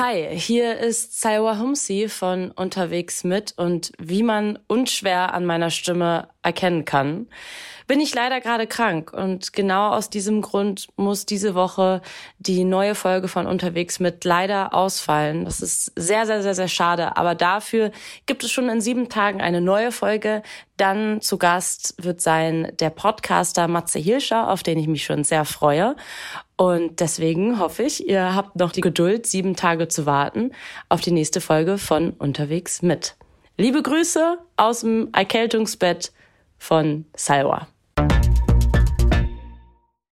Hi, hier ist Salwa Humsi von Unterwegs mit und wie man unschwer an meiner Stimme erkennen kann, bin ich leider gerade krank und genau aus diesem Grund muss diese Woche die neue Folge von Unterwegs mit leider ausfallen. Das ist sehr, sehr, sehr, sehr schade, aber dafür gibt es schon in sieben Tagen eine neue Folge. Dann zu Gast wird sein der Podcaster Matze Hilscher, auf den ich mich schon sehr freue. Und deswegen hoffe ich, ihr habt noch die Geduld, sieben Tage zu warten auf die nächste Folge von Unterwegs mit. Liebe Grüße aus dem Erkältungsbett von Salwa.